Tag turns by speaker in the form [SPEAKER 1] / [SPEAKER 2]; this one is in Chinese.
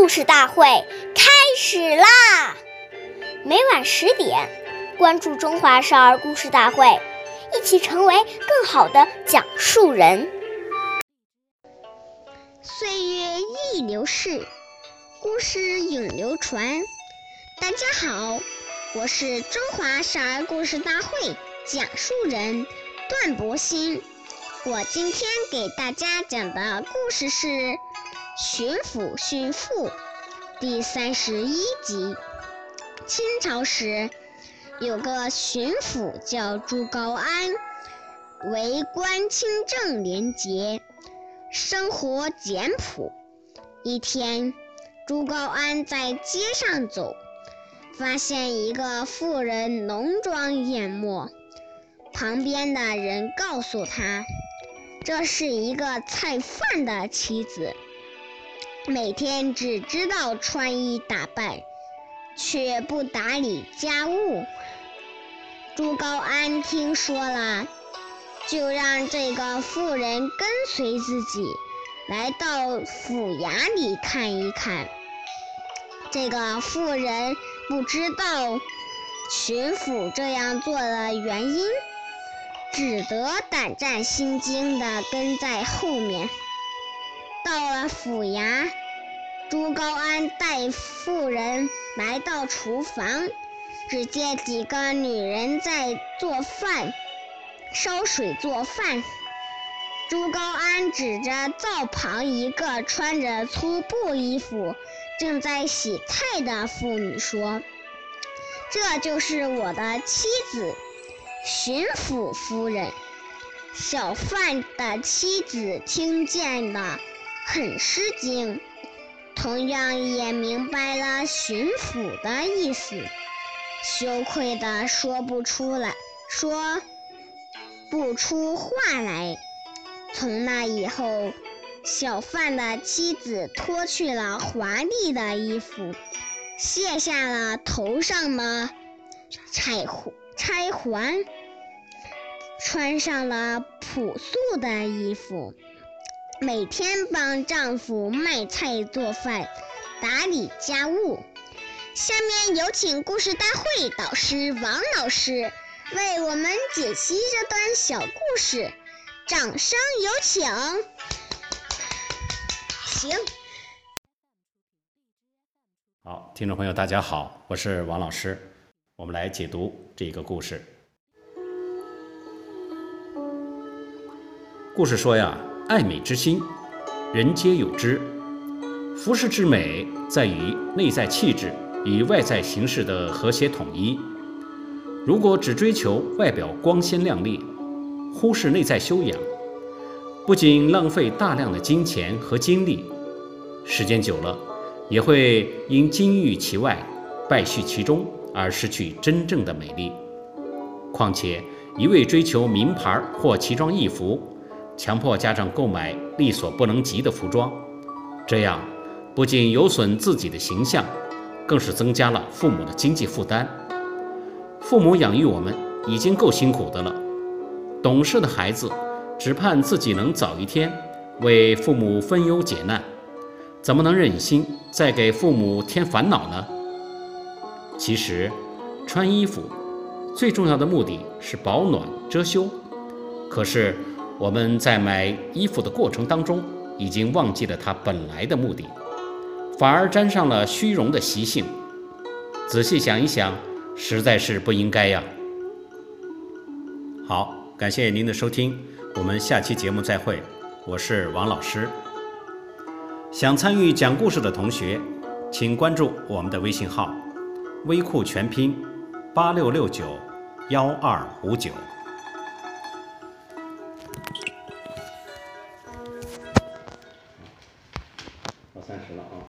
[SPEAKER 1] 故事大会开始啦！每晚十点，关注《中华少儿故事大会》，一起成为更好的讲述人。
[SPEAKER 2] 岁月易流逝，故事永流传。大家好，我是中华少儿故事大会讲述人段博鑫。我今天给大家讲的故事是《巡抚巡父》第三十一集。清朝时，有个巡抚叫朱高安，为官清正廉洁，生活简朴。一天，朱高安在街上走。发现一个妇人浓妆艳抹，旁边的人告诉他，这是一个菜贩的妻子，每天只知道穿衣打扮，却不打理家务。朱高安听说了，就让这个妇人跟随自己，来到府衙里看一看。这个妇人。不知道巡抚这样做的原因，只得胆战心惊地跟在后面。到了府衙，朱高安带妇人来到厨房，只见几个女人在做饭，烧水做饭。朱高安指着灶旁一个穿着粗布衣服。正在洗菜的妇女说：“这就是我的妻子，巡抚夫人。”小贩的妻子听见了，很吃惊，同样也明白了巡抚的意思，羞愧的说不出来，说不出话来。从那以后。小贩的妻子脱去了华丽的衣服，卸下了头上的钗钗环，穿上了朴素的衣服，每天帮丈夫卖菜做饭、打理家务。下面有请故事大会导师王老师为我们解析这段小故事，掌声有请。行，
[SPEAKER 3] 好，听众朋友，大家好，我是王老师，我们来解读这个故事。故事说呀，爱美之心，人皆有之。服饰之美，在于内在气质与外在形式的和谐统一。如果只追求外表光鲜亮丽，忽视内在修养。不仅浪费大量的金钱和精力，时间久了，也会因金玉其外，败絮其中而失去真正的美丽。况且，一味追求名牌或奇装异服，强迫家长购买力所不能及的服装，这样不仅有损自己的形象，更是增加了父母的经济负担。父母养育我们已经够辛苦的了，懂事的孩子。只盼自己能早一天为父母分忧解难，怎么能忍心再给父母添烦恼呢？其实，穿衣服最重要的目的是保暖遮羞，可是我们在买衣服的过程当中，已经忘记了它本来的目的，反而沾上了虚荣的习性。仔细想一想，实在是不应该呀。好，感谢您的收听。我们下期节目再会，我是王老师。想参与讲故事的同学，请关注我们的微信号“微库全拼八六六九幺二五九”。